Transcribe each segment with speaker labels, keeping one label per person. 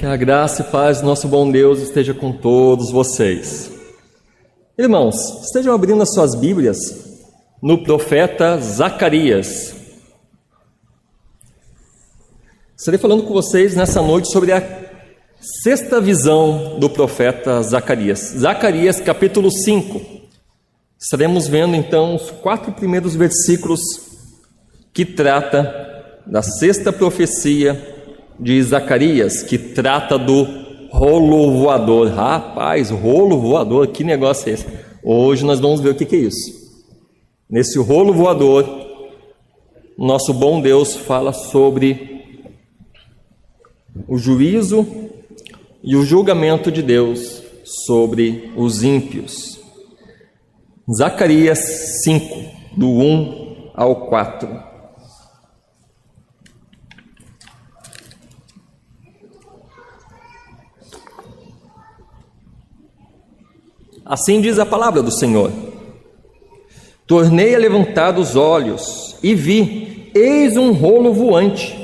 Speaker 1: Que a graça e paz do nosso bom Deus esteja com todos vocês. Irmãos, estejam abrindo as suas Bíblias no profeta Zacarias. Estarei falando com vocês nessa noite sobre a sexta visão do profeta Zacarias. Zacarias capítulo 5. Estaremos vendo então os quatro primeiros versículos que trata da sexta profecia de Zacarias, que trata do rolo voador. Rapaz, rolo voador, que negócio é esse? Hoje nós vamos ver o que é isso. Nesse rolo voador, nosso bom Deus fala sobre o juízo e o julgamento de Deus sobre os ímpios. Zacarias 5, do 1 ao 4. Assim diz a palavra do Senhor. Tornei a levantar os olhos e vi, eis um rolo voante.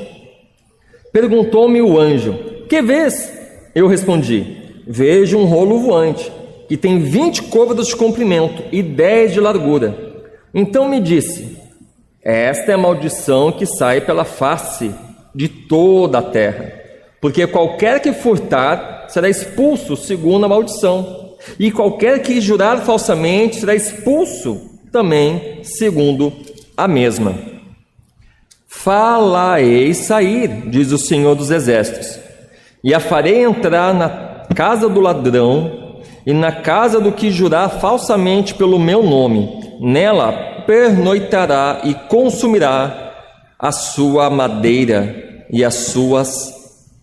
Speaker 1: Perguntou-me o anjo: Que vês? Eu respondi: Vejo um rolo voante, que tem vinte côvados de comprimento e dez de largura. Então me disse: Esta é a maldição que sai pela face de toda a terra, porque qualquer que furtar será expulso segundo a maldição e qualquer que jurar falsamente será expulso também segundo a mesma. Falaei sair, diz o Senhor dos Exércitos, e a farei entrar na casa do ladrão e na casa do que jurar falsamente pelo meu nome. Nela pernoitará e consumirá a sua madeira e as suas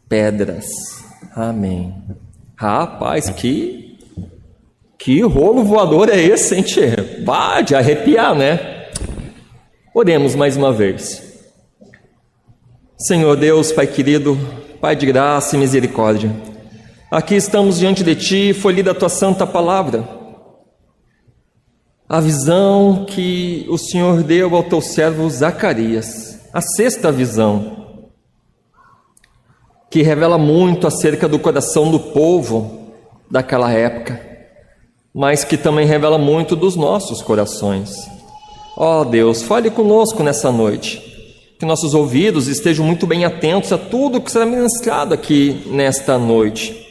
Speaker 1: pedras. Amém. Rapaz, que que rolo voador é esse, hein, tchê? Bah, de arrepiar, né? Oremos mais uma vez. Senhor Deus, Pai querido, Pai de graça e misericórdia, aqui estamos diante de Ti, foi lida a Tua santa palavra. A visão que o Senhor deu ao Teu servo Zacarias, a sexta visão, que revela muito acerca do coração do povo daquela época mas que também revela muito dos nossos corações. Ó oh, Deus, fale conosco nessa noite. Que nossos ouvidos estejam muito bem atentos a tudo que será ministrado aqui nesta noite.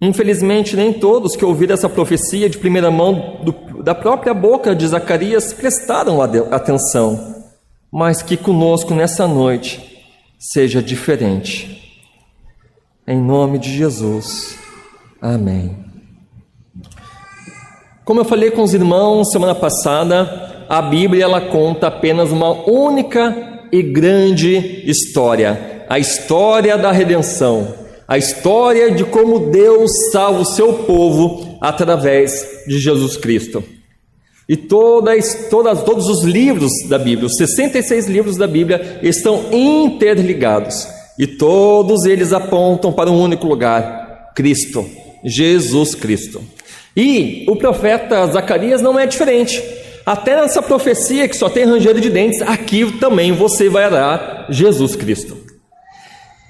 Speaker 1: Infelizmente, nem todos que ouviram essa profecia de primeira mão do, da própria boca de Zacarias prestaram atenção, mas que conosco nessa noite seja diferente. Em nome de Jesus. Amém. Como eu falei com os irmãos semana passada, a Bíblia ela conta apenas uma única e grande história, a história da redenção, a história de como Deus salva o seu povo através de Jesus Cristo. E todas, todas, todos os livros da Bíblia, os 66 livros da Bíblia, estão interligados. E todos eles apontam para um único lugar: Cristo, Jesus Cristo. E o profeta Zacarias não é diferente. Até nessa profecia que só tem rangeiro de dentes, aqui também você vai dar Jesus Cristo.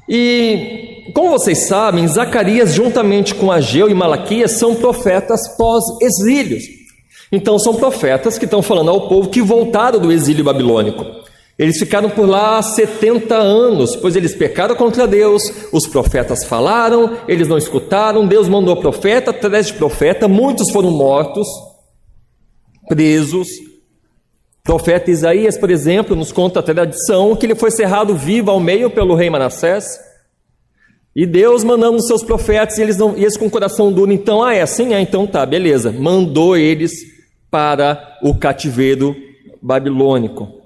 Speaker 1: E como vocês sabem, Zacarias, juntamente com Ageu e Malaquias, são profetas pós-exílios. Então, são profetas que estão falando ao povo que voltaram do exílio babilônico. Eles ficaram por lá 70 anos, pois eles pecaram contra Deus, os profetas falaram, eles não escutaram, Deus mandou profeta atrás de profeta, muitos foram mortos, presos. O profeta Isaías, por exemplo, nos conta a tradição que ele foi cerrado vivo ao meio pelo rei Manassés. E Deus mandando os seus profetas e eles, não, e eles com o coração duro, então, ah, é assim? Ah, então tá, beleza. Mandou eles para o cativeiro babilônico.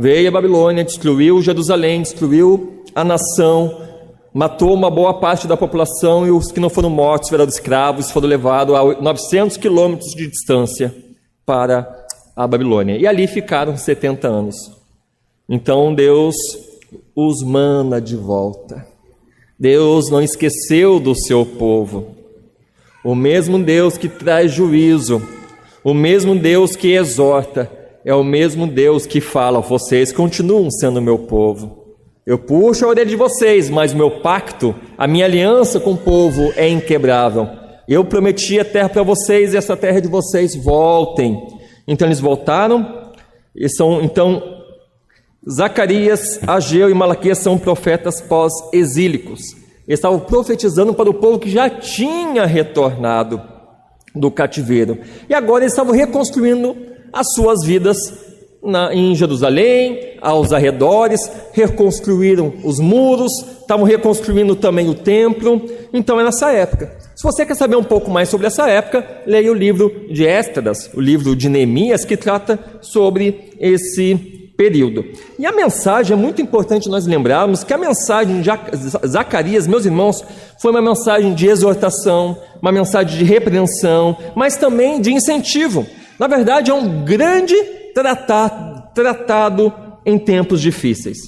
Speaker 1: Veio a Babilônia, destruiu Jerusalém, destruiu a nação, matou uma boa parte da população e os que não foram mortos viraram escravos, foram levados a 900 quilômetros de distância para a Babilônia. E ali ficaram 70 anos. Então Deus os manda de volta. Deus não esqueceu do seu povo. O mesmo Deus que traz juízo, o mesmo Deus que exorta, é o mesmo Deus que fala: vocês continuam sendo meu povo. Eu puxo a orelha de vocês, mas o meu pacto, a minha aliança com o povo é inquebrável. Eu prometi a terra para vocês e essa terra de vocês, voltem. Então eles voltaram, e são, então, Zacarias, Ageu e Malaquias são profetas pós-exílicos. Eles estavam profetizando para o povo que já tinha retornado do cativeiro. E agora eles estavam reconstruindo as suas vidas na, em Jerusalém, aos arredores, reconstruíram os muros, estavam reconstruindo também o templo. Então é nessa época. Se você quer saber um pouco mais sobre essa época, leia o livro de Esdras, o livro de Neemias, que trata sobre esse período. E a mensagem é muito importante nós lembrarmos que a mensagem de Zacarias, meus irmãos, foi uma mensagem de exortação, uma mensagem de repreensão, mas também de incentivo. Na verdade, é um grande tratado, em tempos difíceis.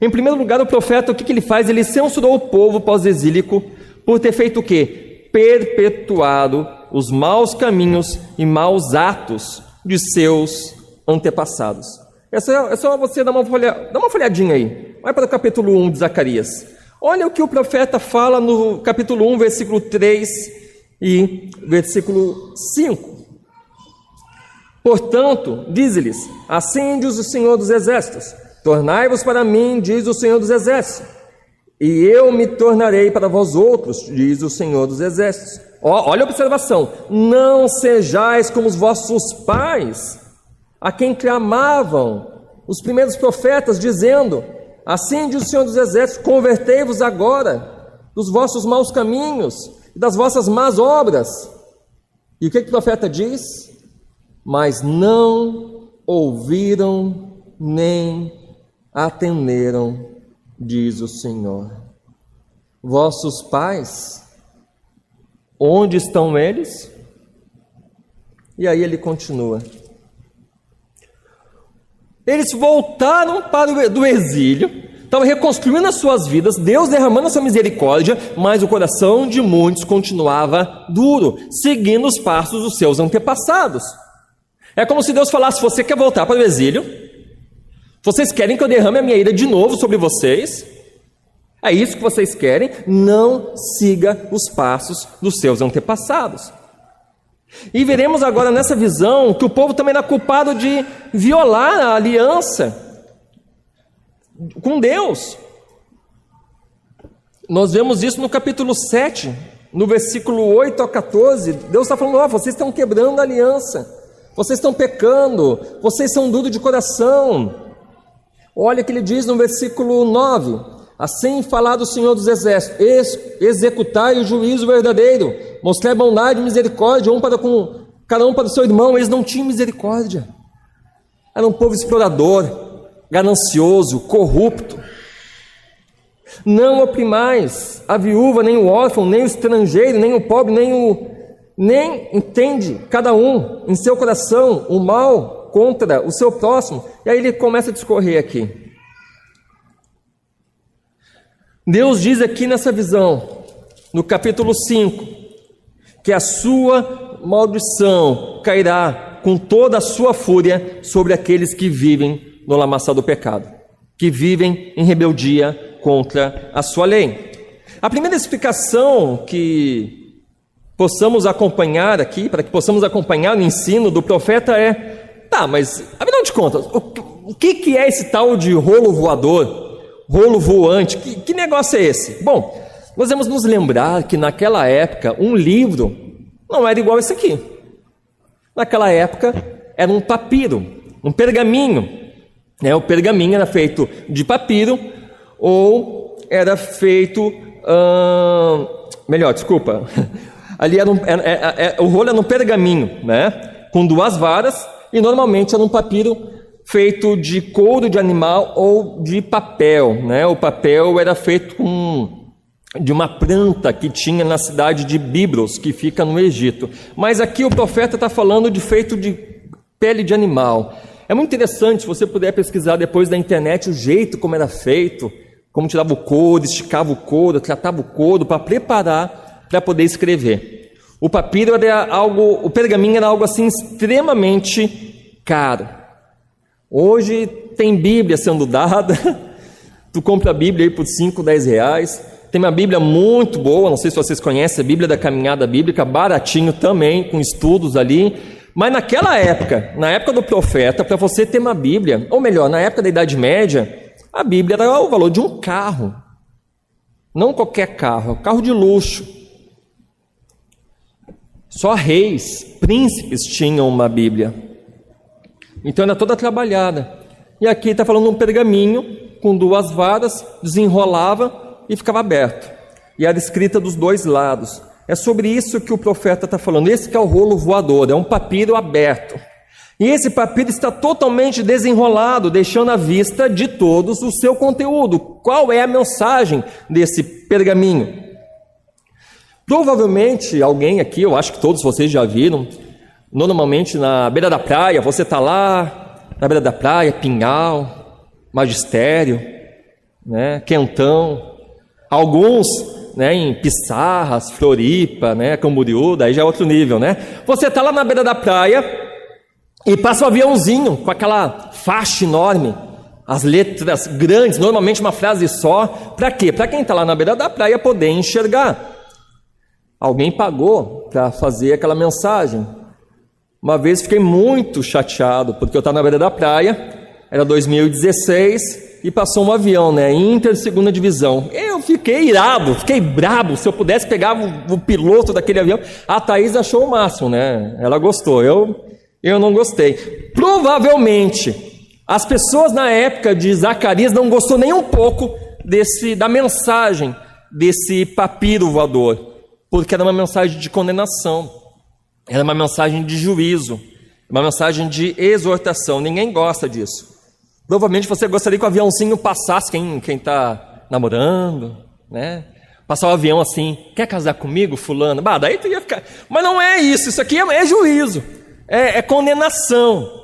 Speaker 1: Em primeiro lugar, o profeta, o que, que ele faz? Ele censurou o povo pós-exílico por ter feito o quê? Perpetuado os maus caminhos e maus atos de seus antepassados. É só, é só você dar uma, folha, dar uma folhadinha aí. Vai para o capítulo 1 de Zacarias. Olha o que o profeta fala no capítulo 1, versículo 3 e versículo 5. Portanto, diz-lhes: diz o Senhor dos Exércitos: Tornai-vos para mim, diz o Senhor dos Exércitos, e eu me tornarei para vós outros, diz o Senhor dos Exércitos. Olha a observação: Não sejais como os vossos pais, a quem clamavam os primeiros profetas, dizendo: Assim diz o Senhor dos Exércitos: Convertei-vos agora dos vossos maus caminhos e das vossas más obras. E o que, que o profeta diz? Mas não ouviram nem atenderam, diz o Senhor. Vossos pais, onde estão eles? E aí ele continua. Eles voltaram para o do exílio, estavam reconstruindo as suas vidas, Deus derramando a sua misericórdia, mas o coração de muitos continuava duro, seguindo os passos dos seus antepassados. É como se Deus falasse: Você quer voltar para o exílio? Vocês querem que eu derrame a minha ira de novo sobre vocês? É isso que vocês querem? Não siga os passos dos seus antepassados. E veremos agora nessa visão que o povo também era culpado de violar a aliança com Deus. Nós vemos isso no capítulo 7, no versículo 8 a 14. Deus está falando: oh, vocês estão quebrando a aliança vocês estão pecando, vocês são duros de coração. Olha o que ele diz no versículo 9: Assim falado o Senhor dos Exércitos, ex executai o juízo verdadeiro, mostrai bondade e misericórdia, um para com cada um para o seu irmão. Eles não tinham misericórdia, era um povo explorador, ganancioso, corrupto. Não oprimais a viúva, nem o órfão, nem o estrangeiro, nem o pobre, nem o nem entende cada um em seu coração o mal contra o seu próximo. E aí ele começa a discorrer aqui. Deus diz aqui nessa visão, no capítulo 5, que a sua maldição cairá com toda a sua fúria sobre aqueles que vivem no lamaçal do pecado, que vivem em rebeldia contra a sua lei. A primeira explicação que possamos acompanhar aqui, para que possamos acompanhar o ensino do profeta é: tá, mas afinal de contas, o, que, que é esse tal de rolo voador, rolo voante? Que, que negócio é esse? Bom, nós vamos nos lembrar que naquela época um livro não era igual esse aqui. Naquela época era um papiro, um pergaminho. Né? O pergaminho era feito de papiro ou era feito. Melhor, desculpa. Ali era, um, era, era, era o rolo era um pergaminho, né? Com duas varas e normalmente era um papiro feito de couro de animal ou de papel, né? O papel era feito com de uma planta que tinha na cidade de Biblos, que fica no Egito. Mas aqui o profeta está falando de feito de pele de animal. É muito interessante se você puder pesquisar depois da internet o jeito como era feito, como tirava o couro, esticava o couro, tratava o couro para preparar para poder escrever. O papiro era algo, o pergaminho era algo assim extremamente caro. Hoje tem Bíblia sendo dada, Tu compra a Bíblia aí por 5, 10 reais. Tem uma Bíblia muito boa, não sei se vocês conhecem, a Bíblia da Caminhada Bíblica, baratinho também, com estudos ali. Mas naquela época, na época do profeta, para você ter uma Bíblia, ou melhor, na época da Idade Média, a Bíblia era o valor de um carro. Não qualquer carro, é carro de luxo. Só reis, príncipes tinham uma Bíblia. Então era toda trabalhada. E aqui está falando um pergaminho com duas varas, desenrolava e ficava aberto. E era escrita dos dois lados. É sobre isso que o profeta está falando. Esse é o rolo voador, é um papiro aberto. E esse papiro está totalmente desenrolado, deixando à vista de todos o seu conteúdo. Qual é a mensagem desse pergaminho? Provavelmente alguém aqui, eu acho que todos vocês já viram, normalmente na beira da praia, você está lá, na beira da praia, pinhal, magistério, né, quentão, alguns né, em Pissarras, Floripa, né, Camboriú, daí já é outro nível, né? Você está lá na beira da praia e passa um aviãozinho com aquela faixa enorme, as letras grandes, normalmente uma frase só. Para quê? Para quem está lá na beira da praia poder enxergar. Alguém pagou para fazer aquela mensagem. Uma vez fiquei muito chateado, porque eu estava na beira da praia, era 2016, e passou um avião, né? Inter segunda divisão. Eu fiquei irado, fiquei brabo. Se eu pudesse pegar o, o, piloto daquele avião, a Thaís achou o máximo, né? Ela gostou. Eu, eu não gostei. Provavelmente as pessoas na época de Zacarias não gostou nem um pouco desse da mensagem desse papiro voador, porque era uma mensagem de condenação. Era uma mensagem de juízo, uma mensagem de exortação. Ninguém gosta disso. Provavelmente você gostaria que o aviãozinho passasse, quem está namorando, né? Passar o avião assim, quer casar comigo, fulano? Bah, daí tu ia ficar. Mas não é isso, isso aqui é, é juízo, é, é condenação.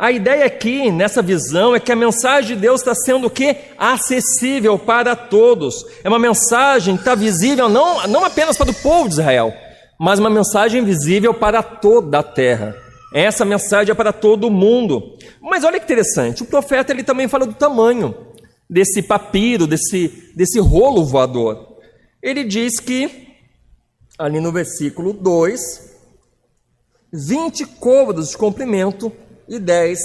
Speaker 1: A ideia aqui, nessa visão, é que a mensagem de Deus está sendo o que? Acessível para todos. É uma mensagem que está visível não, não apenas para o povo de Israel, mas uma mensagem visível para toda a terra. Essa mensagem é para todo mundo. Mas olha que interessante, o profeta ele também fala do tamanho desse papiro, desse, desse rolo voador. Ele diz que, ali no versículo 2, 20 côvados de comprimento e 10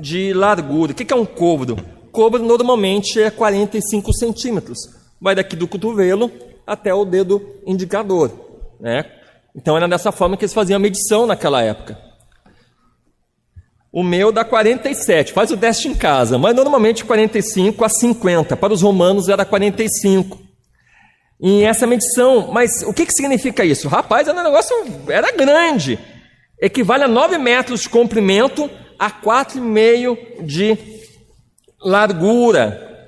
Speaker 1: de largura. O que é um côvado? Côvado normalmente é 45 centímetros. Vai daqui do cotovelo até o dedo indicador. Né? Então era dessa forma que eles faziam a medição naquela época. O meu dá 47, faz o teste em casa, mas normalmente 45 a 50. Para os romanos era 45. E essa medição, mas o que, que significa isso? Rapaz, era um negócio, era grande. Equivale a 9 metros de comprimento a 4,5 de largura.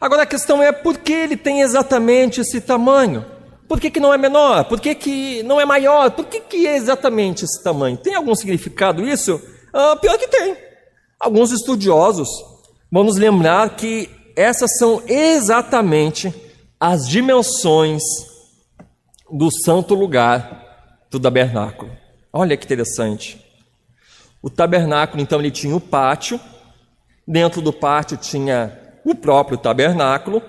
Speaker 1: Agora a questão é por que ele tem exatamente esse tamanho? Por que, que não é menor? Por que, que não é maior? Por que, que é exatamente esse tamanho? Tem algum significado isso? Ah, pior que tem. Alguns estudiosos vão nos lembrar que essas são exatamente as dimensões do santo lugar do tabernáculo. Olha que interessante. O tabernáculo, então, ele tinha o pátio. Dentro do pátio tinha o próprio tabernáculo,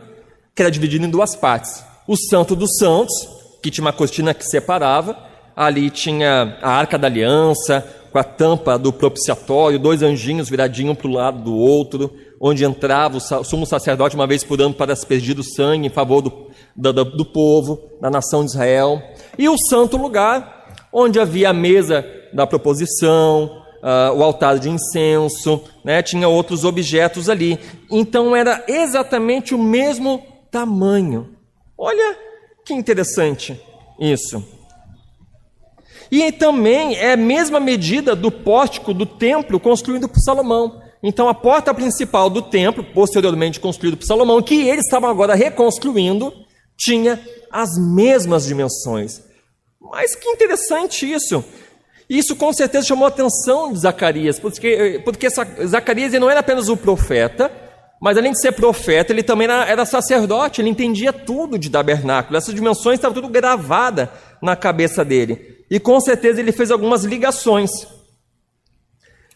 Speaker 1: que era dividido em duas partes. O Santo dos Santos, que tinha uma cortina que separava. Ali tinha a Arca da Aliança, com a tampa do propiciatório, dois anjinhos viradinhos um para o lado do outro, onde entrava o sumo sacerdote uma vez por ano para aspergir o sangue em favor do, do, do povo, da nação de Israel. E o santo lugar, onde havia a mesa da proposição, uh, o altar de incenso, né? tinha outros objetos ali. Então era exatamente o mesmo tamanho. Olha que interessante isso. E também é a mesma medida do pórtico do templo construído por Salomão. Então, a porta principal do templo, posteriormente construído por Salomão, que eles estavam agora reconstruindo, tinha as mesmas dimensões. Mas que interessante isso. Isso com certeza chamou a atenção de Zacarias, porque, porque Zacarias não era apenas o profeta, mas além de ser profeta, ele também era, era sacerdote, ele entendia tudo de tabernáculo. Essas dimensões estavam tudo gravada na cabeça dele. E com certeza ele fez algumas ligações.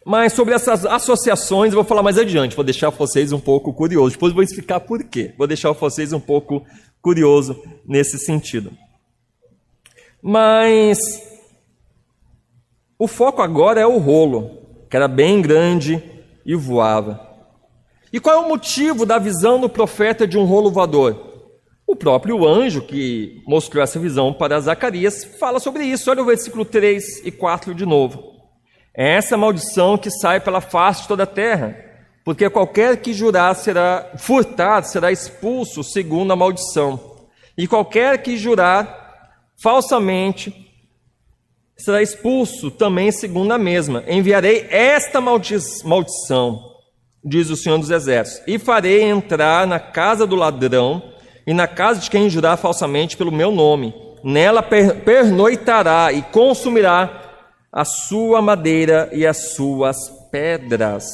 Speaker 1: Mas sobre essas associações eu vou falar mais adiante, vou deixar vocês um pouco curiosos. Depois vou explicar por quê. Vou deixar vocês um pouco curioso nesse sentido. Mas o foco agora é o rolo, que era bem grande e voava. E qual é o motivo da visão do profeta de um rolo voador? O próprio anjo que mostrou essa visão para Zacarias fala sobre isso. Olha o versículo 3 e 4 de novo. É essa maldição que sai pela face de toda a terra, porque qualquer que jurar será furtar, será expulso segundo a maldição. E qualquer que jurar falsamente será expulso também segundo a mesma. Enviarei esta maldição, diz o Senhor dos Exércitos, e farei entrar na casa do ladrão e na casa de quem jurar falsamente pelo meu nome. Nela pernoitará e consumirá a sua madeira e as suas pedras.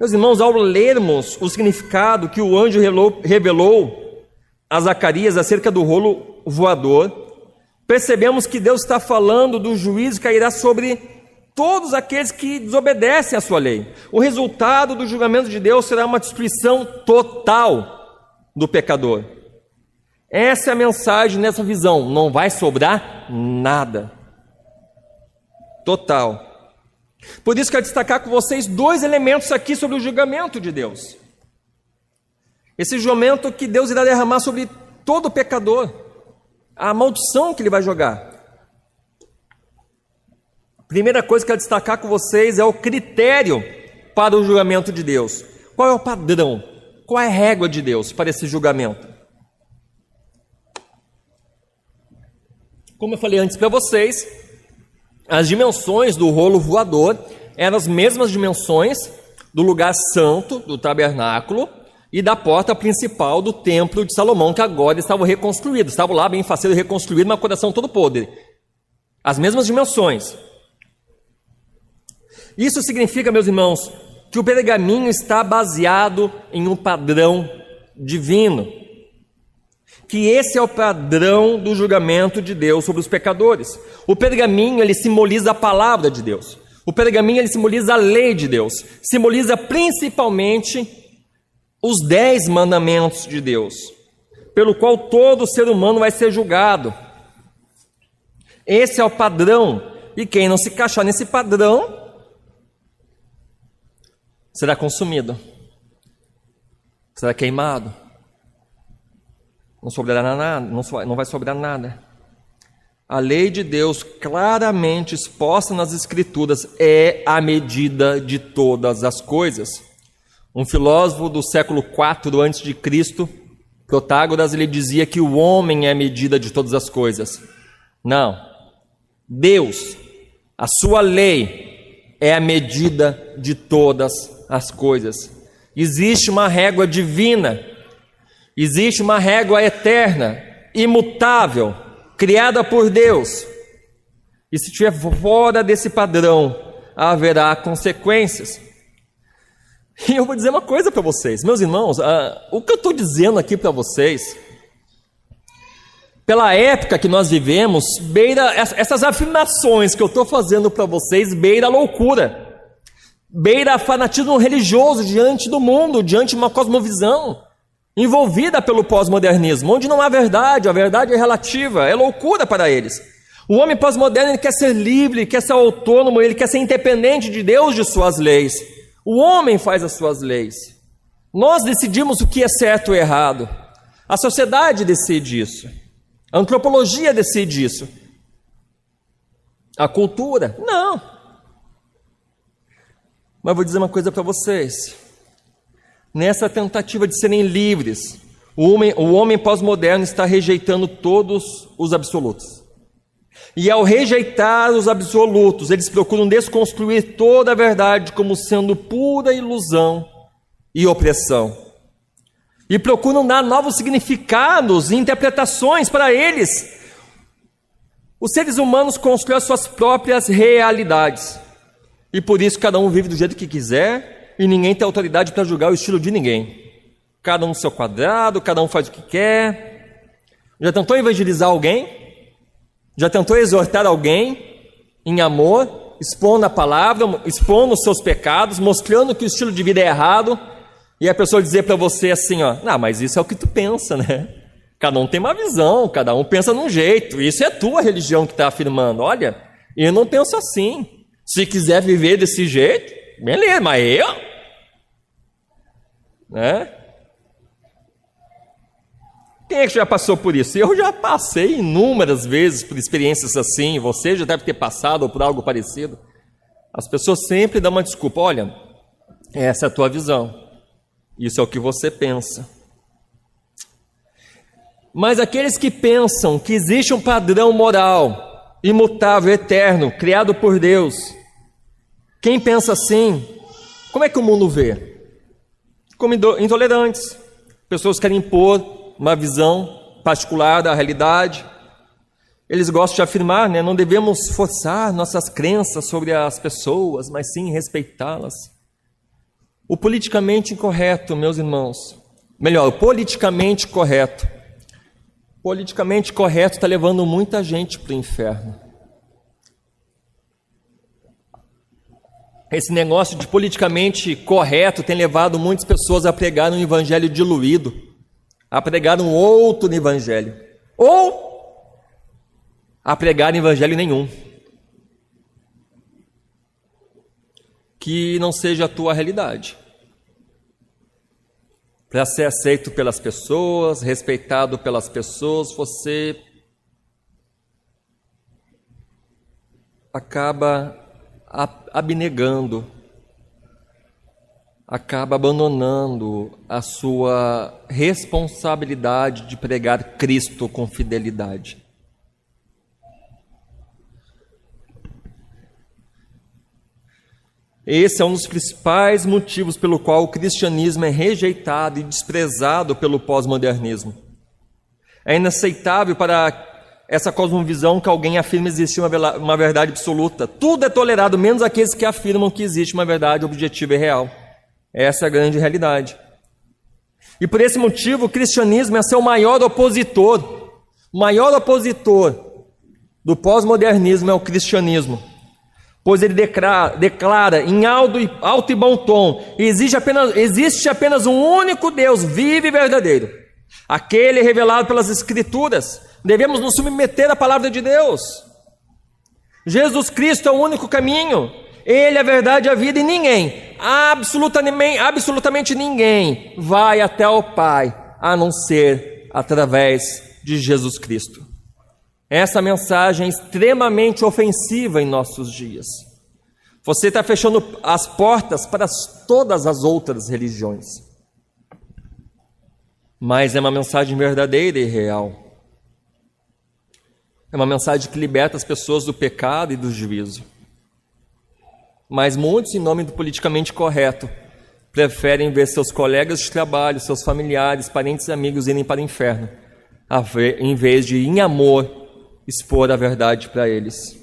Speaker 1: Meus irmãos, ao lermos o significado que o anjo revelou a Zacarias acerca do rolo voador, percebemos que Deus está falando do juízo que cairá sobre todos aqueles que desobedecem à sua lei. O resultado do julgamento de Deus será uma destruição total do pecador. Essa é a mensagem nessa visão. Não vai sobrar nada total. Por isso quero destacar com vocês dois elementos aqui sobre o julgamento de Deus. Esse julgamento que Deus irá derramar sobre todo pecador, a maldição que ele vai jogar. Primeira coisa que quero destacar com vocês é o critério para o julgamento de Deus. Qual é o padrão? Qual é a régua de Deus para esse julgamento? Como eu falei antes para vocês, as dimensões do rolo voador eram as mesmas dimensões do lugar santo, do tabernáculo, e da porta principal do templo de Salomão, que agora estava reconstruído. Estava lá bem faceiro reconstruído, mas coração todo podre. As mesmas dimensões. Isso significa, meus irmãos, que o pergaminho está baseado em um padrão divino. Que esse é o padrão do julgamento de Deus sobre os pecadores. O pergaminho ele simboliza a palavra de Deus. O pergaminho ele simboliza a lei de Deus. Simboliza principalmente os dez mandamentos de Deus, pelo qual todo ser humano vai ser julgado. Esse é o padrão. E quem não se encaixar nesse padrão será consumido, será queimado. Não sobrará nada, não vai sobrar nada. A lei de Deus, claramente exposta nas Escrituras, é a medida de todas as coisas. Um filósofo do século IV a.C., Protágoras, ele dizia que o homem é a medida de todas as coisas. Não. Deus, a sua lei, é a medida de todas as coisas. Existe uma régua divina, existe uma régua eterna, imutável, criada por Deus. E se estiver fora desse padrão, haverá consequências. E eu vou dizer uma coisa para vocês, meus irmãos, uh, o que eu estou dizendo aqui para vocês, pela época que nós vivemos, beira essas afirmações que eu estou fazendo para vocês, beira a loucura, beira fanatismo religioso diante do mundo, diante de uma cosmovisão envolvida pelo pós-modernismo, onde não há verdade, a verdade é relativa, é loucura para eles. O homem pós-moderno quer ser livre, quer ser autônomo, ele quer ser independente de Deus, de suas leis. O homem faz as suas leis. Nós decidimos o que é certo ou errado. A sociedade decide isso. A antropologia decide isso. A cultura? Não. Mas vou dizer uma coisa para vocês nessa tentativa de serem livres, o homem, o homem pós-moderno está rejeitando todos os absolutos. E ao rejeitar os absolutos, eles procuram desconstruir toda a verdade como sendo pura ilusão e opressão. E procuram dar novos significados e interpretações para eles. Os seres humanos constroem as suas próprias realidades. E por isso cada um vive do jeito que quiser, e ninguém tem autoridade para julgar o estilo de ninguém. Cada um no seu quadrado, cada um faz o que quer. Já tentou evangelizar alguém? Já tentou exortar alguém em amor expondo a palavra, expondo os seus pecados, mostrando que o estilo de vida é errado, e a pessoa dizer para você assim, ó, não, mas isso é o que tu pensa, né? Cada um tem uma visão, cada um pensa num jeito, isso é tua religião que está afirmando. Olha, eu não penso assim. Se quiser viver desse jeito, beleza, mas eu. Né? Quem é que já passou por isso? Eu já passei inúmeras vezes por experiências assim, você já deve ter passado ou por algo parecido. As pessoas sempre dão uma desculpa: olha, essa é a tua visão, isso é o que você pensa. Mas aqueles que pensam que existe um padrão moral, imutável, eterno, criado por Deus, quem pensa assim, como é que o mundo vê? Como intolerantes. Pessoas querem impor uma visão particular da realidade. Eles gostam de afirmar, né, não devemos forçar nossas crenças sobre as pessoas, mas sim respeitá-las. O politicamente incorreto, meus irmãos, melhor, o politicamente correto. Politicamente correto está levando muita gente para o inferno. Esse negócio de politicamente correto tem levado muitas pessoas a pregar um evangelho diluído a pregar um outro evangelho, ou a pregar evangelho nenhum. Que não seja a tua realidade. Para ser aceito pelas pessoas, respeitado pelas pessoas, você acaba abnegando acaba abandonando a sua responsabilidade de pregar Cristo com fidelidade. Esse é um dos principais motivos pelo qual o cristianismo é rejeitado e desprezado pelo pós-modernismo. É inaceitável para essa cosmovisão que alguém afirma existir uma verdade absoluta. Tudo é tolerado, menos aqueles que afirmam que existe uma verdade objetiva e real. Essa é a grande realidade. E por esse motivo, o cristianismo é seu maior opositor. O maior opositor do pós-modernismo é o cristianismo. Pois ele declara, declara em alto e, alto e bom tom: existe apenas, existe apenas um único Deus vivo e verdadeiro, aquele revelado pelas Escrituras. Devemos nos submeter à palavra de Deus. Jesus Cristo é o único caminho, ele é a verdade e a vida, e ninguém, absolutamente, absolutamente ninguém, vai até o Pai a não ser através de Jesus Cristo. Essa mensagem é extremamente ofensiva em nossos dias. Você está fechando as portas para todas as outras religiões. Mas é uma mensagem verdadeira e real. É uma mensagem que liberta as pessoas do pecado e do juízo. Mas muitos, em nome do politicamente correto, preferem ver seus colegas de trabalho, seus familiares, parentes e amigos irem para o inferno, em vez de, em amor, expor a verdade para eles.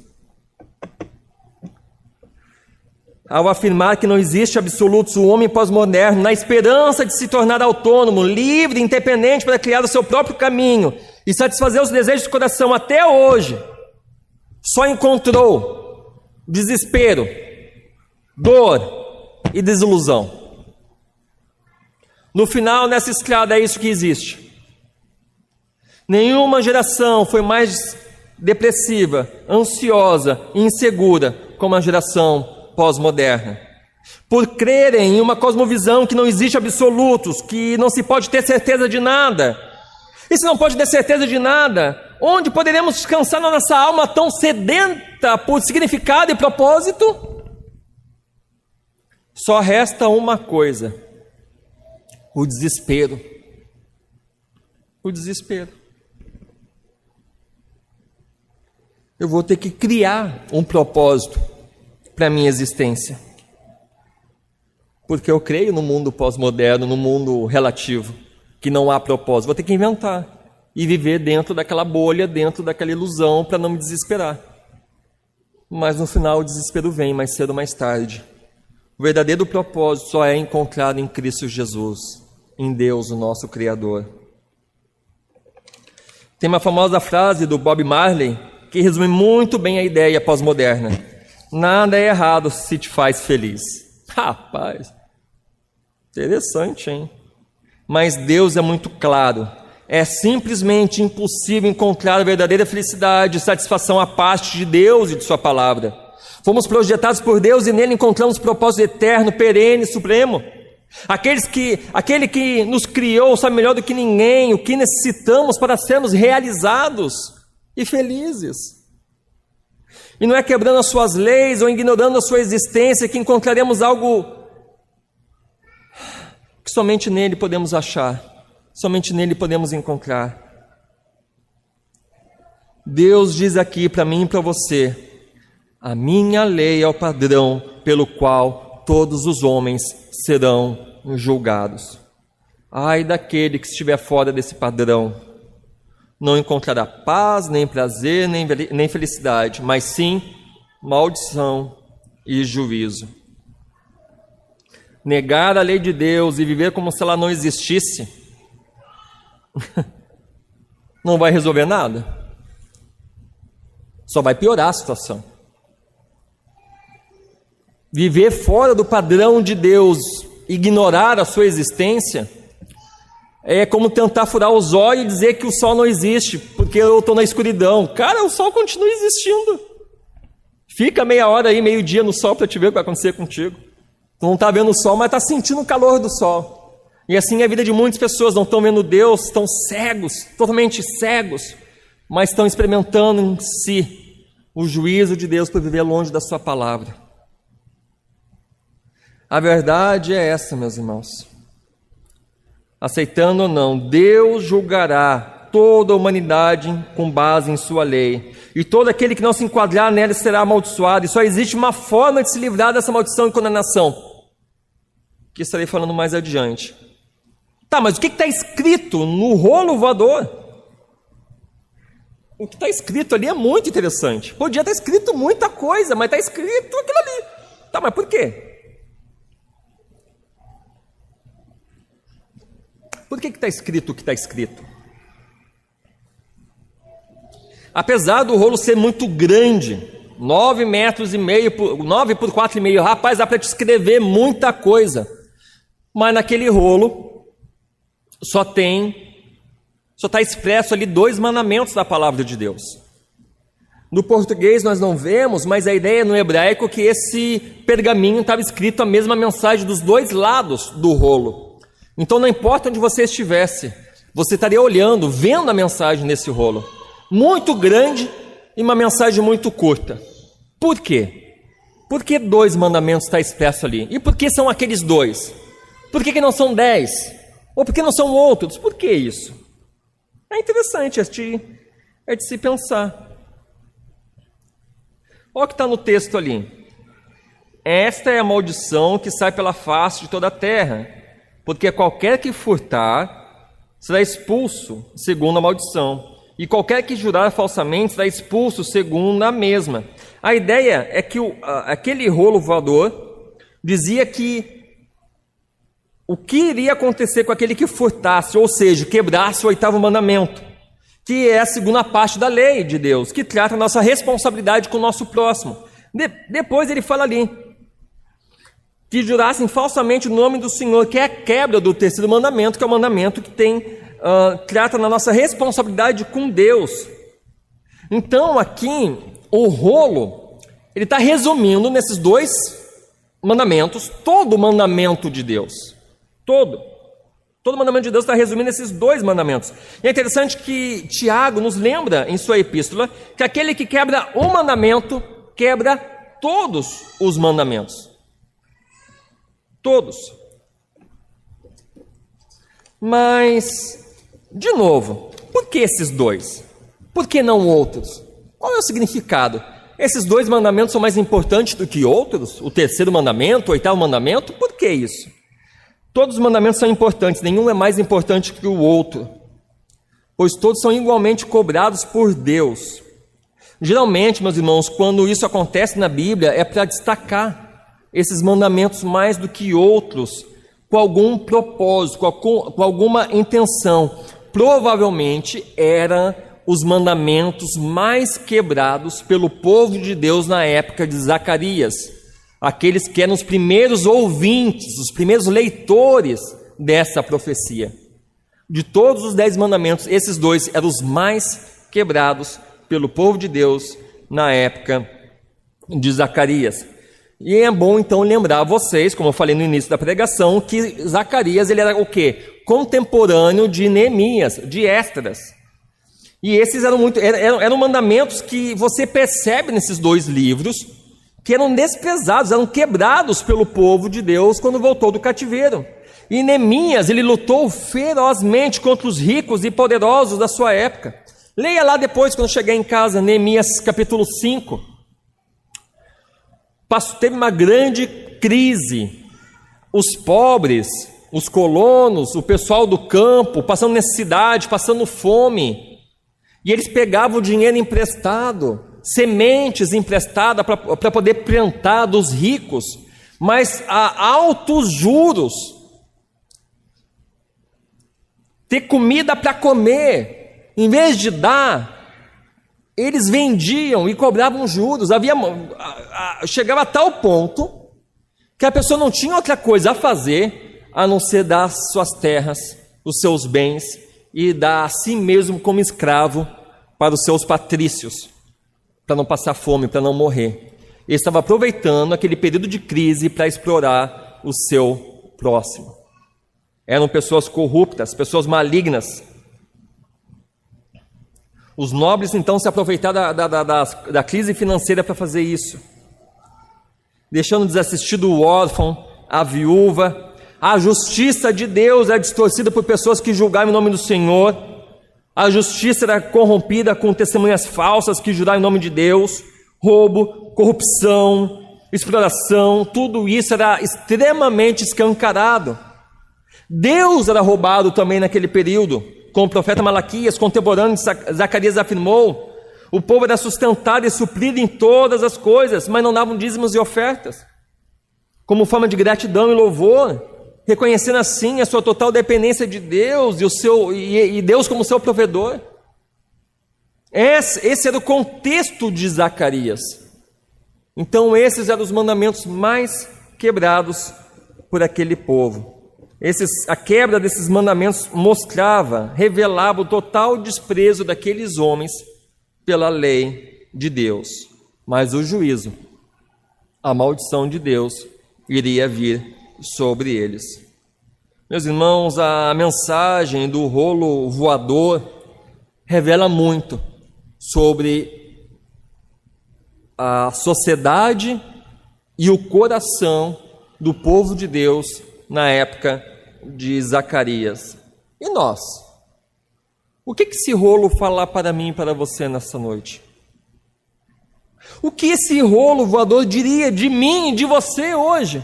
Speaker 1: Ao afirmar que não existe absolutos, o homem pós-moderno, na esperança de se tornar autônomo, livre, independente para criar o seu próprio caminho e satisfazer os desejos do coração até hoje, só encontrou desespero, dor e desilusão. No final, nessa estrada, é isso que existe. Nenhuma geração foi mais depressiva, ansiosa e insegura como a geração pós-moderna. Por crerem em uma cosmovisão que não existe absolutos, que não se pode ter certeza de nada. E se não pode ter certeza de nada, onde poderemos descansar na nossa alma tão sedenta por significado e propósito? Só resta uma coisa: o desespero. O desespero. Eu vou ter que criar um propósito para a minha existência. Porque eu creio no mundo pós-moderno, no mundo relativo, que não há propósito. Vou ter que inventar e viver dentro daquela bolha, dentro daquela ilusão, para não me desesperar. Mas no final o desespero vem mais cedo ou mais tarde. O verdadeiro propósito só é encontrado em Cristo Jesus, em Deus, o nosso Criador. Tem uma famosa frase do Bob Marley que resume muito bem a ideia pós-moderna. Nada é errado se te faz feliz. Rapaz, interessante, hein? Mas Deus é muito claro. É simplesmente impossível encontrar a verdadeira felicidade e satisfação à parte de Deus e de Sua palavra. Fomos projetados por Deus e nele encontramos propósito eterno, perene, supremo. Aqueles que, aquele que nos criou sabe melhor do que ninguém o que necessitamos para sermos realizados e felizes. E não é quebrando as suas leis ou ignorando a sua existência que encontraremos algo que somente nele podemos achar, somente nele podemos encontrar. Deus diz aqui para mim e para você: a minha lei é o padrão pelo qual todos os homens serão julgados. Ai daquele que estiver fora desse padrão não encontrará paz, nem prazer, nem, nem felicidade, mas sim maldição e juízo. Negar a lei de Deus e viver como se ela não existisse, não vai resolver nada. Só vai piorar a situação. Viver fora do padrão de Deus, ignorar a sua existência, é como tentar furar os olhos e dizer que o sol não existe, porque eu estou na escuridão. Cara, o sol continua existindo. Fica meia hora aí, meio dia no sol para te ver o que vai acontecer contigo. Tu não está vendo o sol, mas está sentindo o calor do sol. E assim é a vida de muitas pessoas, não estão vendo Deus, estão cegos, totalmente cegos, mas estão experimentando em si o juízo de Deus por viver longe da Sua palavra. A verdade é essa, meus irmãos aceitando ou não, Deus julgará toda a humanidade com base em sua lei. E todo aquele que não se enquadrar nela será amaldiçoado. E só existe uma forma de se livrar dessa maldição e condenação, que estarei falando mais adiante. Tá, mas o que está escrito no rolo voador? O que está escrito ali é muito interessante. Podia estar escrito muita coisa, mas está escrito aquilo ali. Tá, mas por quê? Por que está escrito o que está escrito? Apesar do rolo ser muito grande, 9 metros e meio, por, 9 por 4,5, rapaz, dá para te escrever muita coisa. Mas naquele rolo só tem, só está expresso ali dois mandamentos da palavra de Deus. No português nós não vemos, mas a ideia no hebraico é que esse pergaminho estava escrito a mesma mensagem dos dois lados do rolo. Então não importa onde você estivesse, você estaria olhando, vendo a mensagem nesse rolo. Muito grande e uma mensagem muito curta. Por quê? Por que dois mandamentos está expresso ali? E por que são aqueles dois? Por que, que não são dez? Ou por que não são outros? Por que isso? É interessante, é de, é de se pensar. Olha o que está no texto ali. Esta é a maldição que sai pela face de toda a terra porque qualquer que furtar será expulso segundo a maldição, e qualquer que jurar falsamente será expulso segundo a mesma. A ideia é que o, aquele rolo voador dizia que o que iria acontecer com aquele que furtasse, ou seja, quebrasse o oitavo mandamento, que é a segunda parte da lei de Deus, que trata a nossa responsabilidade com o nosso próximo. De, depois ele fala ali, que jurassem falsamente o nome do Senhor, que é a quebra do terceiro mandamento, que é o mandamento que tem uh, trata na nossa responsabilidade com Deus. Então aqui o rolo ele está resumindo nesses dois mandamentos todo o mandamento de Deus, todo. Todo o mandamento de Deus está resumindo nesses dois mandamentos. E é interessante que Tiago nos lembra em sua epístola que aquele que quebra um mandamento quebra todos os mandamentos. Todos. Mas, de novo, por que esses dois? Por que não outros? Qual é o significado? Esses dois mandamentos são mais importantes do que outros? O terceiro mandamento, o oitavo mandamento? Por que isso? Todos os mandamentos são importantes, nenhum é mais importante que o outro, pois todos são igualmente cobrados por Deus. Geralmente, meus irmãos, quando isso acontece na Bíblia, é para destacar esses mandamentos mais do que outros, com algum propósito, com, alguma intenção. Provavelmente era os mandamentos mais quebrados pelo povo de Deus na época de Zacarias. Aqueles que eram os primeiros ouvintes, os primeiros leitores dessa profecia. De todos os dez mandamentos, esses dois eram os mais quebrados pelo povo de Deus na época de Zacarias. E é bom então lembrar vocês, como eu falei no início da pregação, que Zacarias ele era o quê? Contemporâneo de Neemias, de Esdras. E esses eram muito eram, eram mandamentos que você percebe nesses dois livros que eram desprezados, eram quebrados pelo povo de Deus quando voltou do cativeiro. E Neemias, ele lutou ferozmente contra os ricos e poderosos da sua época. Leia lá depois, quando chegar em casa, Neemias capítulo 5. Teve uma grande crise. Os pobres, os colonos, o pessoal do campo, passando necessidade, passando fome. E eles pegavam o dinheiro emprestado, sementes emprestadas para poder plantar dos ricos, mas a altos juros ter comida para comer, em vez de dar, eles vendiam e cobravam juros. Havia, chegava a tal ponto que a pessoa não tinha outra coisa a fazer a não ser dar suas terras, os seus bens e dar a si mesmo como escravo para os seus patrícios, para não passar fome, para não morrer. Ele estava aproveitando aquele período de crise para explorar o seu próximo. Eram pessoas corruptas, pessoas malignas. Os nobres então se aproveitaram da, da, da, da crise financeira para fazer isso, deixando desassistido o órfão, a viúva. A justiça de Deus é distorcida por pessoas que julgaram em nome do Senhor. A justiça era corrompida com testemunhas falsas que juraram em nome de Deus. Roubo, corrupção, exploração, tudo isso era extremamente escancarado. Deus era roubado também naquele período, como o profeta Malaquias, contemporâneo de Zacarias, afirmou. O povo era sustentado e suprido em todas as coisas, mas não davam dízimos e ofertas, como forma de gratidão e louvor, reconhecendo assim a sua total dependência de Deus e, o seu, e, e Deus como seu provedor. Esse, esse era o contexto de Zacarias. Então, esses eram os mandamentos mais quebrados por aquele povo. Esses, a quebra desses mandamentos mostrava, revelava o total desprezo daqueles homens pela lei de Deus. Mas o juízo, a maldição de Deus, iria vir sobre eles. Meus irmãos, a mensagem do rolo voador revela muito sobre a sociedade e o coração do povo de Deus na época de Zacarias. E nós? O que, esse rolo fala para mim e para você nessa noite? O que esse rolo voador diria de mim e de você hoje?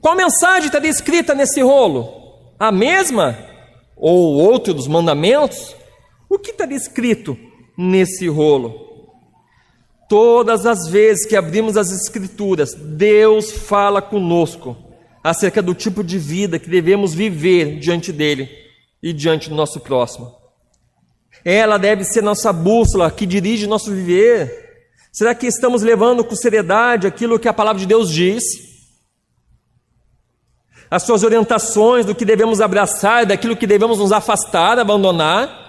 Speaker 1: Qual mensagem está descrita nesse rolo? A mesma? Ou outro dos mandamentos? O que está descrito nesse rolo? Todas as vezes que abrimos as Escrituras, Deus fala conosco acerca do tipo de vida que devemos viver diante dele e diante do nosso próximo. Ela deve ser nossa bússola que dirige nosso viver. Será que estamos levando com seriedade aquilo que a palavra de Deus diz? As suas orientações do que devemos abraçar, daquilo que devemos nos afastar, abandonar?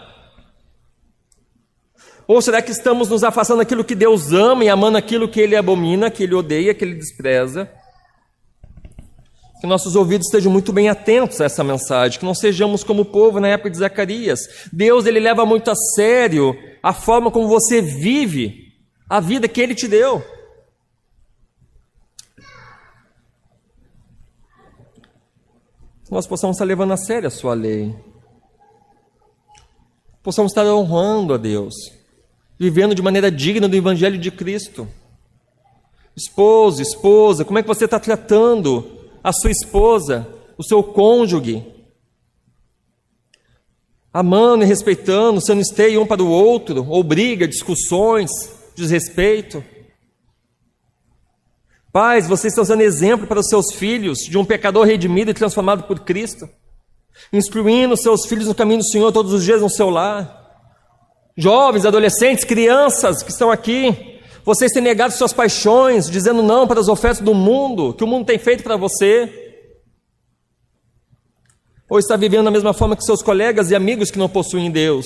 Speaker 1: Ou será que estamos nos afastando daquilo que Deus ama e amando aquilo que Ele abomina, que Ele odeia, que Ele despreza? Que nossos ouvidos estejam muito bem atentos a essa mensagem, que não sejamos como o povo na época de Zacarias. Deus ele leva muito a sério a forma como você vive a vida que ele te deu. Nós possamos estar levando a sério a sua lei. Possamos estar honrando a Deus, vivendo de maneira digna do evangelho de Cristo. Esposo, esposa, como é que você está tratando a sua esposa, o seu cônjuge, amando e respeitando, sendo esteio um para o outro, ou briga, discussões, desrespeito. Pais, vocês estão sendo exemplo para os seus filhos de um pecador redimido e transformado por Cristo, instruindo seus filhos no caminho do Senhor todos os dias no seu lar. Jovens, adolescentes, crianças que estão aqui, vocês têm negado suas paixões, dizendo não para as ofertas do mundo, que o mundo tem feito para você. Ou está vivendo da mesma forma que seus colegas e amigos que não possuem Deus.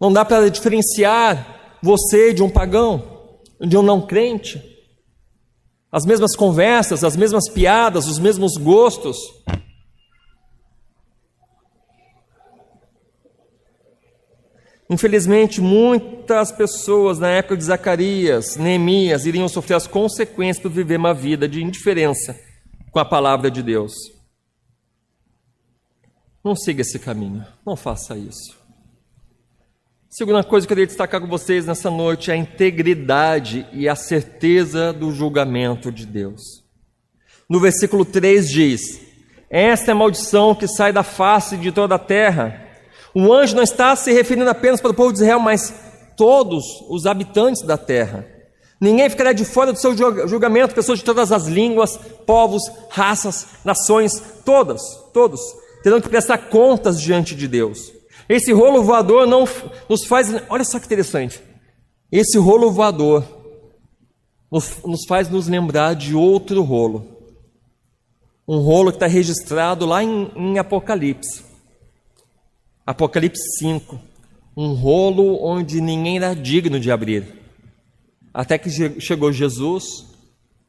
Speaker 1: Não dá para diferenciar você de um pagão, de um não crente. As mesmas conversas, as mesmas piadas, os mesmos gostos. Infelizmente, muitas pessoas na época de Zacarias, Neemias, iriam sofrer as consequências por viver uma vida de indiferença com a palavra de Deus. Não siga esse caminho, não faça isso. Segunda coisa que eu queria destacar com vocês nessa noite é a integridade e a certeza do julgamento de Deus. No versículo 3 diz: Esta é a maldição que sai da face de toda a terra. O anjo não está se referindo apenas para o povo de Israel, mas todos os habitantes da terra. Ninguém ficará de fora do seu julgamento, pessoas de todas as línguas, povos, raças, nações, todas, todos terão que prestar contas diante de Deus. Esse rolo voador não nos faz. Olha só que interessante. Esse rolo voador nos, nos faz nos lembrar de outro rolo. Um rolo que está registrado lá em, em Apocalipse. Apocalipse 5. Um rolo onde ninguém era digno de abrir. Até que chegou Jesus,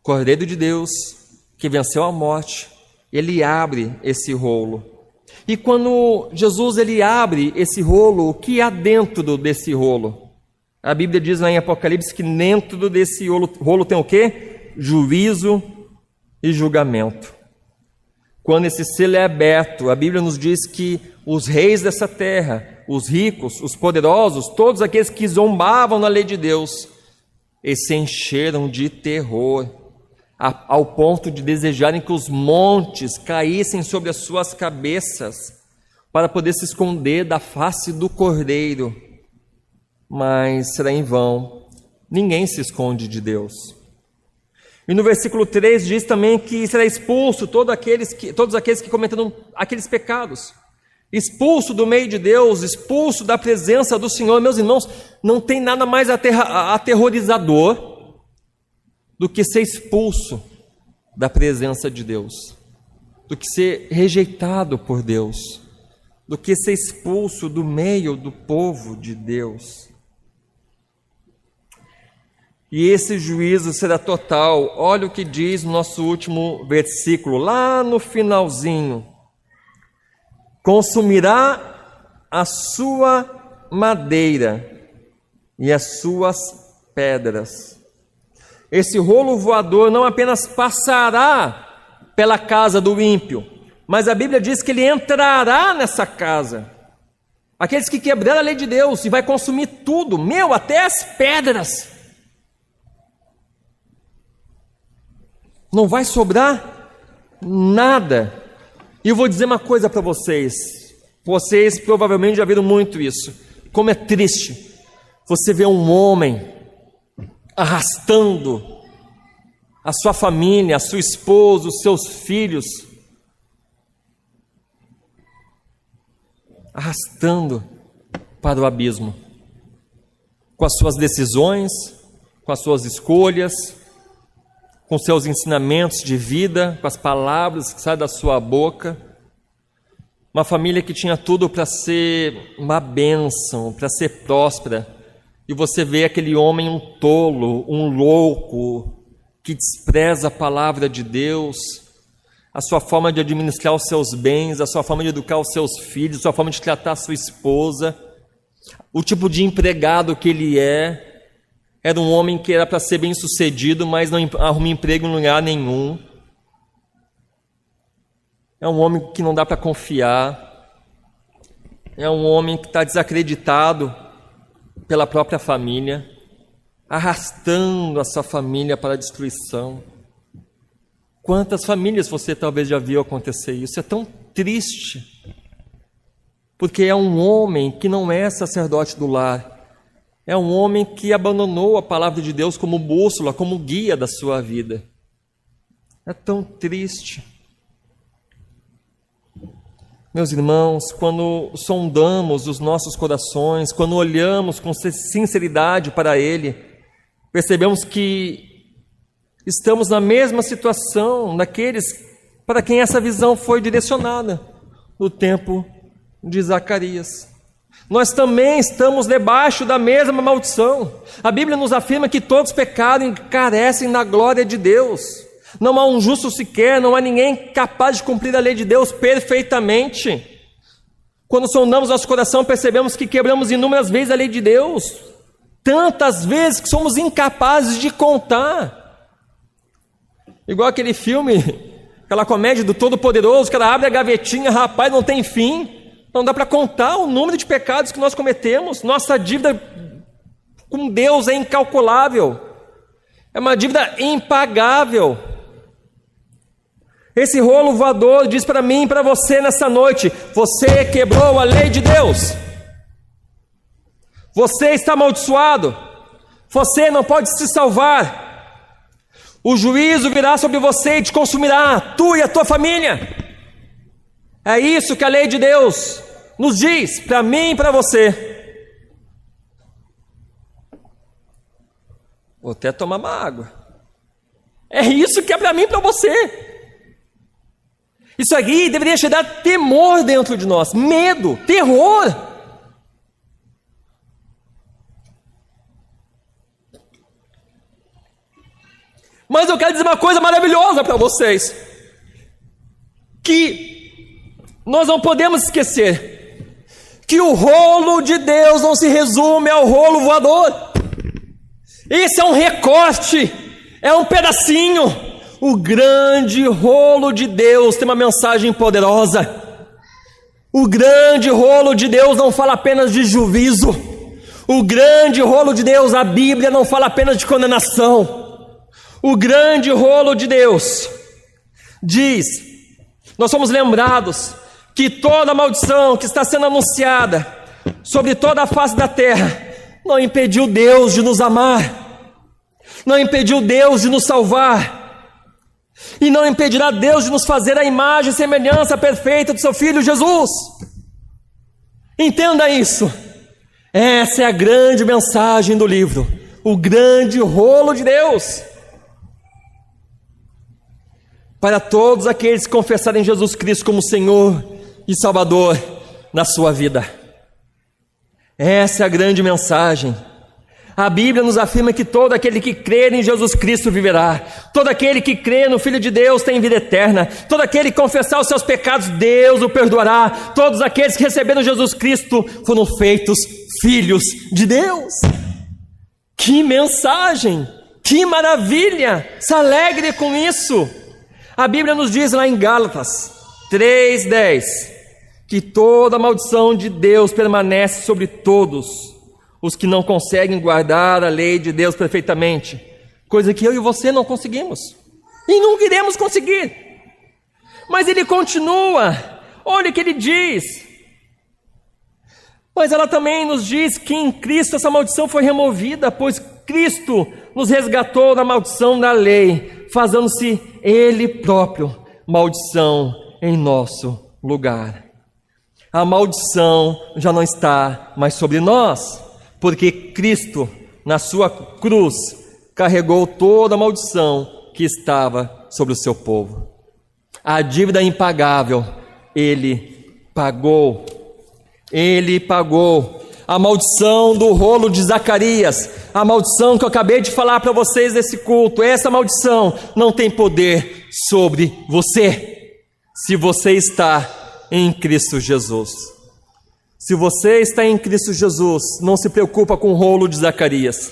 Speaker 1: Cordeiro de Deus, que venceu a morte. Ele abre esse rolo e quando Jesus ele abre esse rolo, o que há dentro desse rolo? A Bíblia diz lá em Apocalipse que dentro desse rolo, rolo tem o que? Juízo e julgamento. Quando esse selo é aberto, a Bíblia nos diz que os reis dessa terra, os ricos, os poderosos, todos aqueles que zombavam na lei de Deus, eles se encheram de terror ao ponto de desejarem que os montes caíssem sobre as suas cabeças para poder se esconder da face do cordeiro. Mas será em vão, ninguém se esconde de Deus. E no versículo 3 diz também que será expulso todos aqueles que, todos aqueles que cometeram aqueles pecados. Expulso do meio de Deus, expulso da presença do Senhor. Meus irmãos, não tem nada mais aterrorizador do que ser expulso da presença de Deus, do que ser rejeitado por Deus, do que ser expulso do meio do povo de Deus. E esse juízo será total. Olha o que diz no nosso último versículo, lá no finalzinho. Consumirá a sua madeira e as suas pedras esse rolo voador não apenas passará pela casa do ímpio, mas a Bíblia diz que ele entrará nessa casa. Aqueles que quebraram a lei de Deus e vai consumir tudo, meu, até as pedras. Não vai sobrar nada. E eu vou dizer uma coisa para vocês. Vocês provavelmente já viram muito isso. Como é triste você ver um homem arrastando a sua família, a sua esposa, os seus filhos, arrastando para o abismo, com as suas decisões, com as suas escolhas, com seus ensinamentos de vida, com as palavras que saem da sua boca. Uma família que tinha tudo para ser uma bênção, para ser próspera, e você vê aquele homem um tolo, um louco, que despreza a palavra de Deus, a sua forma de administrar os seus bens, a sua forma de educar os seus filhos, a sua forma de tratar a sua esposa, o tipo de empregado que ele é. Era um homem que era para ser bem sucedido, mas não arruma emprego em lugar nenhum. É um homem que não dá para confiar. É um homem que está desacreditado pela própria família, arrastando a sua família para a destruição. Quantas famílias você talvez já viu acontecer isso? É tão triste. Porque é um homem que não é sacerdote do lar. É um homem que abandonou a palavra de Deus como bússola, como guia da sua vida. É tão triste. Meus irmãos, quando sondamos os nossos corações, quando olhamos com sinceridade para Ele, percebemos que estamos na mesma situação daqueles para quem essa visão foi direcionada no tempo de Zacarias. Nós também estamos debaixo da mesma maldição. A Bíblia nos afirma que todos pecaram e carecem da glória de Deus. Não há um justo sequer, não há ninguém capaz de cumprir a lei de Deus perfeitamente. Quando sondamos nosso coração, percebemos que quebramos inúmeras vezes a lei de Deus, tantas vezes que somos incapazes de contar. Igual aquele filme, aquela comédia do Todo-Poderoso, que ela abre a gavetinha, rapaz, não tem fim. Não dá para contar o número de pecados que nós cometemos. Nossa dívida com Deus é incalculável. É uma dívida impagável. Esse rolo voador diz para mim e para você nessa noite: você quebrou a lei de Deus. Você está amaldiçoado. Você não pode se salvar. O juízo virá sobre você e te consumirá, tu e a tua família. É isso que a lei de Deus nos diz para mim e para você. Vou até tomar uma água. É isso que é para mim e para você. Isso aqui deveria gerar temor dentro de nós, medo, terror. Mas eu quero dizer uma coisa maravilhosa para vocês: que nós não podemos esquecer que o rolo de Deus não se resume ao rolo voador. Esse é um recorte, é um pedacinho. O grande rolo de Deus tem uma mensagem poderosa. O grande rolo de Deus não fala apenas de juízo. O grande rolo de Deus, a Bíblia não fala apenas de condenação. O grande rolo de Deus diz: nós somos lembrados que toda maldição que está sendo anunciada sobre toda a face da terra não impediu Deus de nos amar, não impediu Deus de nos salvar, e não impedirá Deus de nos fazer a imagem e semelhança perfeita do seu Filho Jesus. Entenda isso. Essa é a grande mensagem do livro, o grande rolo de Deus. Para todos aqueles que confessarem Jesus Cristo como Senhor e Salvador na sua vida. Essa é a grande mensagem. A Bíblia nos afirma que todo aquele que crer em Jesus Cristo viverá. Todo aquele que crê no Filho de Deus tem vida eterna. Todo aquele que confessar os seus pecados, Deus o perdoará. Todos aqueles que receberam Jesus Cristo foram feitos filhos de Deus. Que mensagem! Que maravilha! Se alegre com isso. A Bíblia nos diz lá em Gálatas 3:10 que toda maldição de Deus permanece sobre todos os que não conseguem guardar a lei de Deus perfeitamente, coisa que eu e você não conseguimos e não iremos conseguir. Mas ele continua, olha o que ele diz. Mas ela também nos diz que em Cristo essa maldição foi removida, pois Cristo nos resgatou da maldição da lei, fazendo-se Ele próprio maldição em nosso lugar. A maldição já não está mais sobre nós porque Cristo, na sua cruz, carregou toda a maldição que estava sobre o seu povo. A dívida impagável, ele pagou. Ele pagou. A maldição do rolo de Zacarias, a maldição que eu acabei de falar para vocês nesse culto, essa maldição não tem poder sobre você, se você está em Cristo Jesus. Se você está em Cristo Jesus, não se preocupa com o rolo de Zacarias.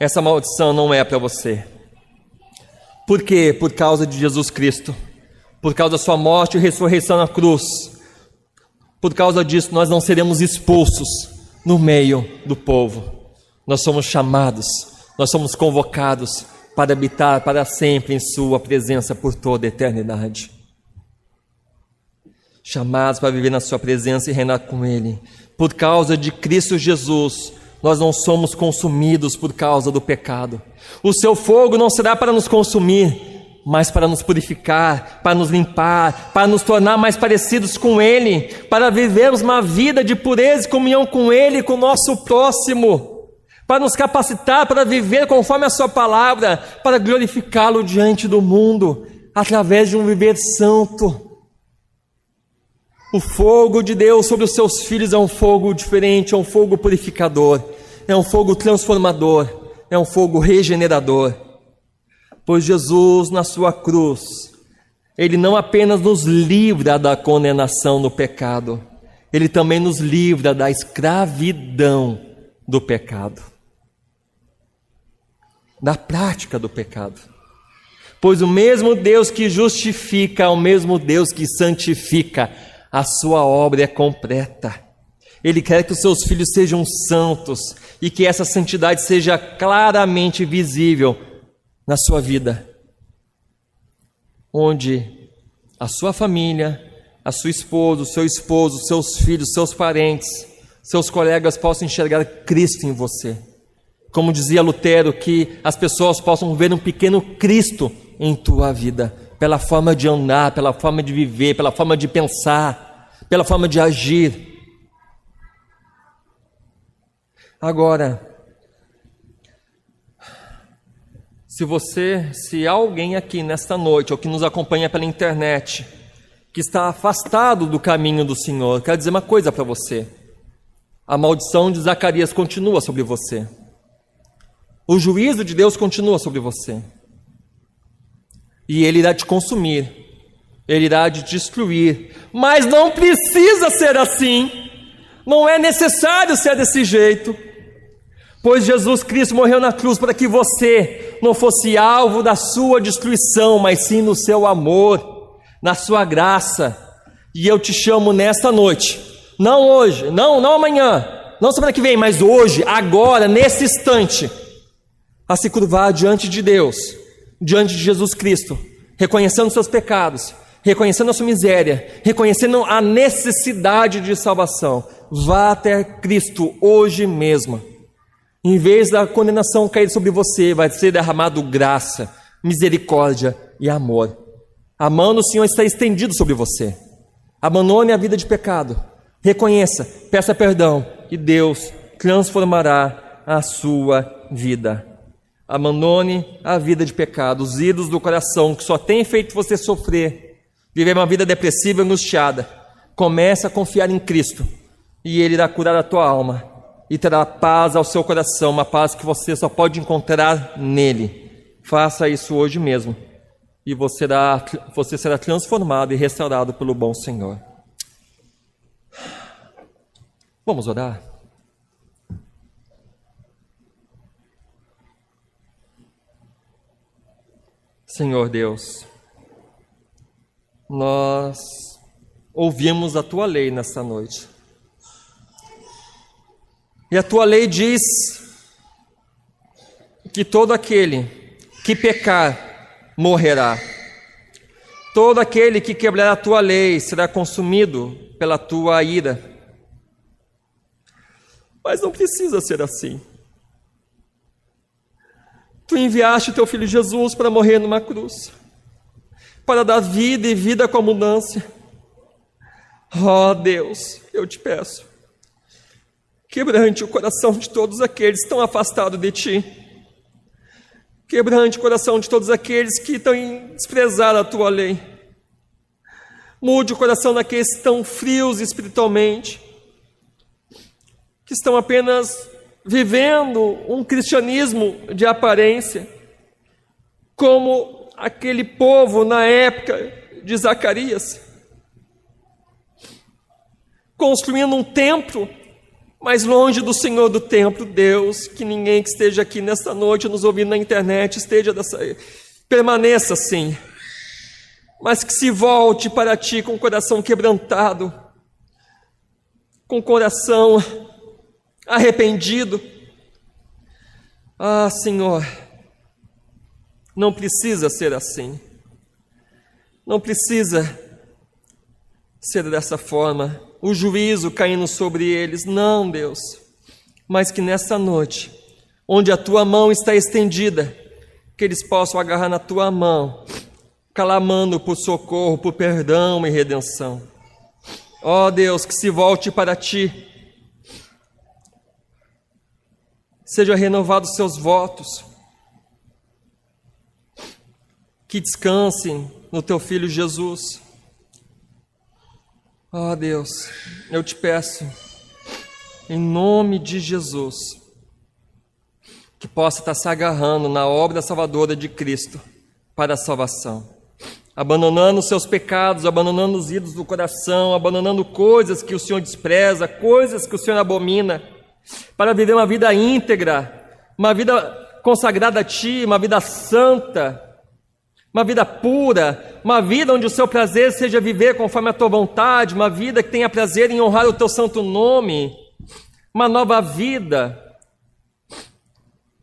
Speaker 1: Essa maldição não é para você. Por quê? Por causa de Jesus Cristo. Por causa da sua morte e ressurreição na cruz. Por causa disso, nós não seremos expulsos no meio do povo. Nós somos chamados, nós somos convocados para habitar para sempre em Sua presença por toda a eternidade chamados para viver na Sua presença e reinar com Ele. Por causa de Cristo Jesus, nós não somos consumidos por causa do pecado. O seu fogo não será para nos consumir, mas para nos purificar, para nos limpar, para nos tornar mais parecidos com Ele, para vivermos uma vida de pureza e comunhão com Ele e com o nosso próximo, para nos capacitar para viver conforme a Sua palavra, para glorificá-lo diante do mundo, através de um viver santo. O fogo de Deus sobre os seus filhos é um fogo diferente, é um fogo purificador, é um fogo transformador, é um fogo regenerador. Pois Jesus, na sua cruz, ele não apenas nos livra da condenação no pecado, ele também nos livra da escravidão do pecado, da prática do pecado. Pois o mesmo Deus que justifica é o mesmo Deus que santifica a sua obra é completa. Ele quer que os seus filhos sejam santos e que essa santidade seja claramente visível na sua vida, onde a sua família, a sua esposa, o seu esposo, seus filhos, seus parentes, seus colegas possam enxergar Cristo em você. Como dizia Lutero, que as pessoas possam ver um pequeno Cristo em tua vida pela forma de andar, pela forma de viver, pela forma de pensar, pela forma de agir. Agora, se você, se alguém aqui nesta noite, ou que nos acompanha pela internet, que está afastado do caminho do Senhor, quero dizer uma coisa para você. A maldição de Zacarias continua sobre você. O juízo de Deus continua sobre você e ele irá te consumir, ele irá te destruir. Mas não precisa ser assim, não é necessário ser desse jeito, pois Jesus Cristo morreu na cruz para que você não fosse alvo da sua destruição, mas sim no seu amor, na sua graça. E eu te chamo nesta noite, não hoje, não, não amanhã, não semana que vem, mas hoje, agora, nesse instante, a se curvar diante de Deus diante de Jesus Cristo, reconhecendo seus pecados, reconhecendo a sua miséria, reconhecendo a necessidade de salvação, vá até Cristo hoje mesmo. Em vez da condenação cair sobre você, vai ser derramado graça, misericórdia e amor. A mão do Senhor está estendida sobre você. Abandone a vida de pecado. Reconheça, peça perdão e Deus transformará a sua vida. Abandone a vida de pecado, os ídolos do coração que só tem feito você sofrer, viver uma vida depressiva e angustiada. Comece a confiar em Cristo e Ele irá curar a tua alma e terá paz ao seu coração, uma paz que você só pode encontrar nele. Faça isso hoje mesmo e você será, você será transformado e restaurado pelo bom Senhor. Vamos orar? Senhor Deus, nós ouvimos a tua lei nesta noite. E a tua lei diz que todo aquele que pecar morrerá. Todo aquele que quebrar a tua lei será consumido pela tua ira. Mas não precisa ser assim. Tu enviaste o teu filho Jesus para morrer numa cruz, para dar vida e vida com abundância. Oh, Deus, eu te peço, quebrante o coração de todos aqueles que estão afastados de ti. Quebrante o coração de todos aqueles que estão desprezando a tua lei. Mude o coração daqueles que estão frios espiritualmente, que estão apenas vivendo um cristianismo de aparência, como aquele povo na época de Zacarias, construindo um templo, mas longe do Senhor do templo, Deus, que ninguém que esteja aqui nesta noite nos ouvindo na internet esteja dessa, permaneça assim, mas que se volte para ti com o coração quebrantado, com o coração arrependido. Ah, Senhor, não precisa ser assim. Não precisa ser dessa forma, o juízo caindo sobre eles. Não, Deus. Mas que nessa noite, onde a tua mão está estendida, que eles possam agarrar na tua mão clamando por socorro, por perdão e redenção. Ó oh Deus, que se volte para ti. Sejam renovados seus votos. Que descansem no teu filho Jesus. Oh Deus, eu te peço, em nome de Jesus, que possa estar se agarrando na obra salvadora de Cristo para a salvação abandonando seus pecados, abandonando os ídolos do coração, abandonando coisas que o Senhor despreza, coisas que o Senhor abomina, para viver uma vida íntegra, uma vida consagrada a Ti, uma vida santa, uma vida pura, uma vida onde o seu prazer seja viver conforme a tua vontade, uma vida que tenha prazer em honrar o teu santo nome, uma nova vida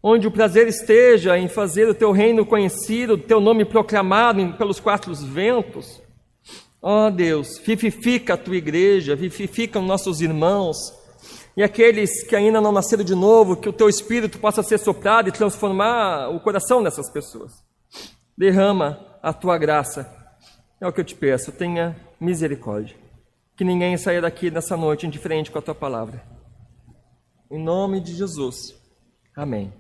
Speaker 1: onde o prazer esteja em fazer o teu reino conhecido, o teu nome proclamado pelos quatro ventos. Ó oh, Deus, vivifica a tua igreja, vivifica os nossos irmãos e aqueles que ainda não nasceram de novo, que o teu espírito possa ser soprado e transformar o coração dessas pessoas. Derrama a tua graça. É o que eu te peço, tenha misericórdia. Que ninguém saia daqui nessa noite indiferente com a tua palavra. Em nome de Jesus. Amém.